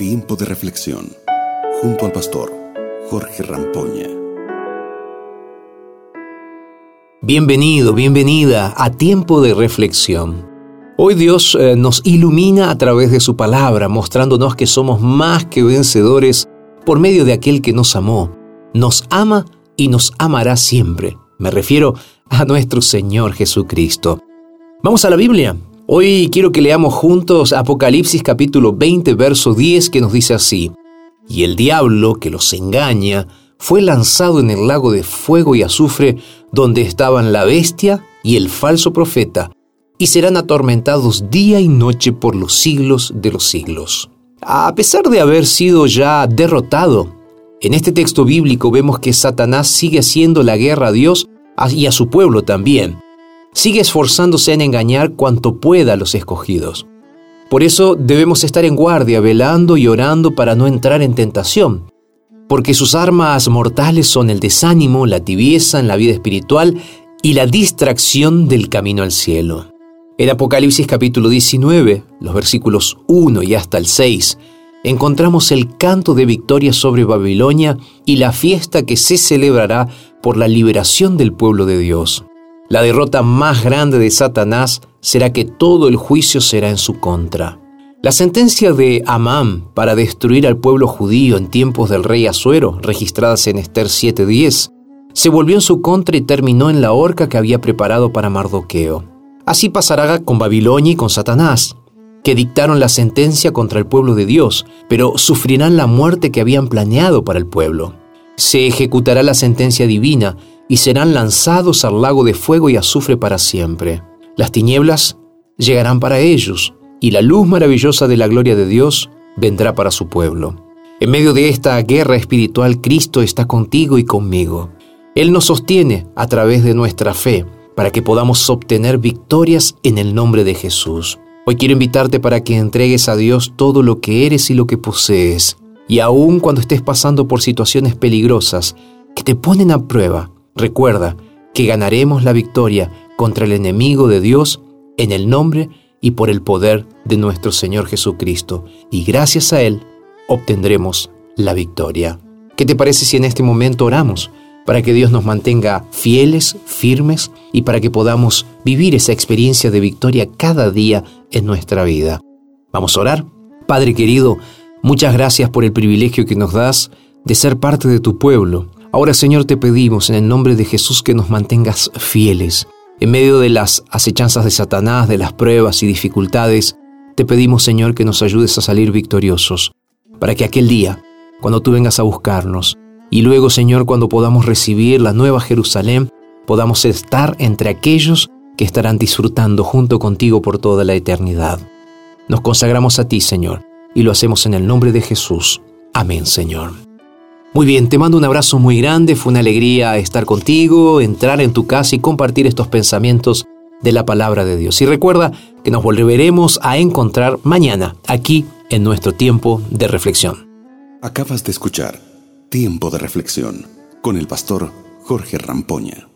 Tiempo de reflexión junto al pastor Jorge Rampoña. Bienvenido, bienvenida a Tiempo de reflexión. Hoy Dios eh, nos ilumina a través de su palabra, mostrándonos que somos más que vencedores por medio de aquel que nos amó. Nos ama y nos amará siempre. Me refiero a nuestro Señor Jesucristo. Vamos a la Biblia. Hoy quiero que leamos juntos Apocalipsis capítulo 20, verso 10, que nos dice así. Y el diablo que los engaña fue lanzado en el lago de fuego y azufre, donde estaban la bestia y el falso profeta, y serán atormentados día y noche por los siglos de los siglos. A pesar de haber sido ya derrotado, en este texto bíblico vemos que Satanás sigue haciendo la guerra a Dios y a su pueblo también sigue esforzándose en engañar cuanto pueda a los escogidos. Por eso debemos estar en guardia, velando y orando para no entrar en tentación, porque sus armas mortales son el desánimo, la tibieza en la vida espiritual y la distracción del camino al cielo. En Apocalipsis capítulo 19, los versículos 1 y hasta el 6, encontramos el canto de victoria sobre Babilonia y la fiesta que se celebrará por la liberación del pueblo de Dios. La derrota más grande de Satanás será que todo el juicio será en su contra. La sentencia de Amán para destruir al pueblo judío en tiempos del rey Asuero, registradas en Esther 7:10, se volvió en su contra y terminó en la horca que había preparado para Mardoqueo. Así pasará con Babilonia y con Satanás, que dictaron la sentencia contra el pueblo de Dios, pero sufrirán la muerte que habían planeado para el pueblo. Se ejecutará la sentencia divina y serán lanzados al lago de fuego y azufre para siempre. Las tinieblas llegarán para ellos, y la luz maravillosa de la gloria de Dios vendrá para su pueblo. En medio de esta guerra espiritual, Cristo está contigo y conmigo. Él nos sostiene a través de nuestra fe para que podamos obtener victorias en el nombre de Jesús. Hoy quiero invitarte para que entregues a Dios todo lo que eres y lo que posees. Y aun cuando estés pasando por situaciones peligrosas que te ponen a prueba, Recuerda que ganaremos la victoria contra el enemigo de Dios en el nombre y por el poder de nuestro Señor Jesucristo. Y gracias a Él obtendremos la victoria. ¿Qué te parece si en este momento oramos para que Dios nos mantenga fieles, firmes y para que podamos vivir esa experiencia de victoria cada día en nuestra vida? Vamos a orar. Padre querido, muchas gracias por el privilegio que nos das de ser parte de tu pueblo Ahora Señor te pedimos en el nombre de Jesús que nos mantengas fieles. En medio de las acechanzas de Satanás, de las pruebas y dificultades, te pedimos Señor que nos ayudes a salir victoriosos, para que aquel día, cuando tú vengas a buscarnos, y luego Señor cuando podamos recibir la nueva Jerusalén, podamos estar entre aquellos que estarán disfrutando junto contigo por toda la eternidad. Nos consagramos a ti, Señor, y lo hacemos en el nombre de Jesús. Amén, Señor. Muy bien, te mando un abrazo muy grande, fue una alegría estar contigo, entrar en tu casa y compartir estos pensamientos de la palabra de Dios. Y recuerda que nos volveremos a encontrar mañana aquí en nuestro tiempo de reflexión. Acabas de escuchar Tiempo de Reflexión con el pastor Jorge Rampoña.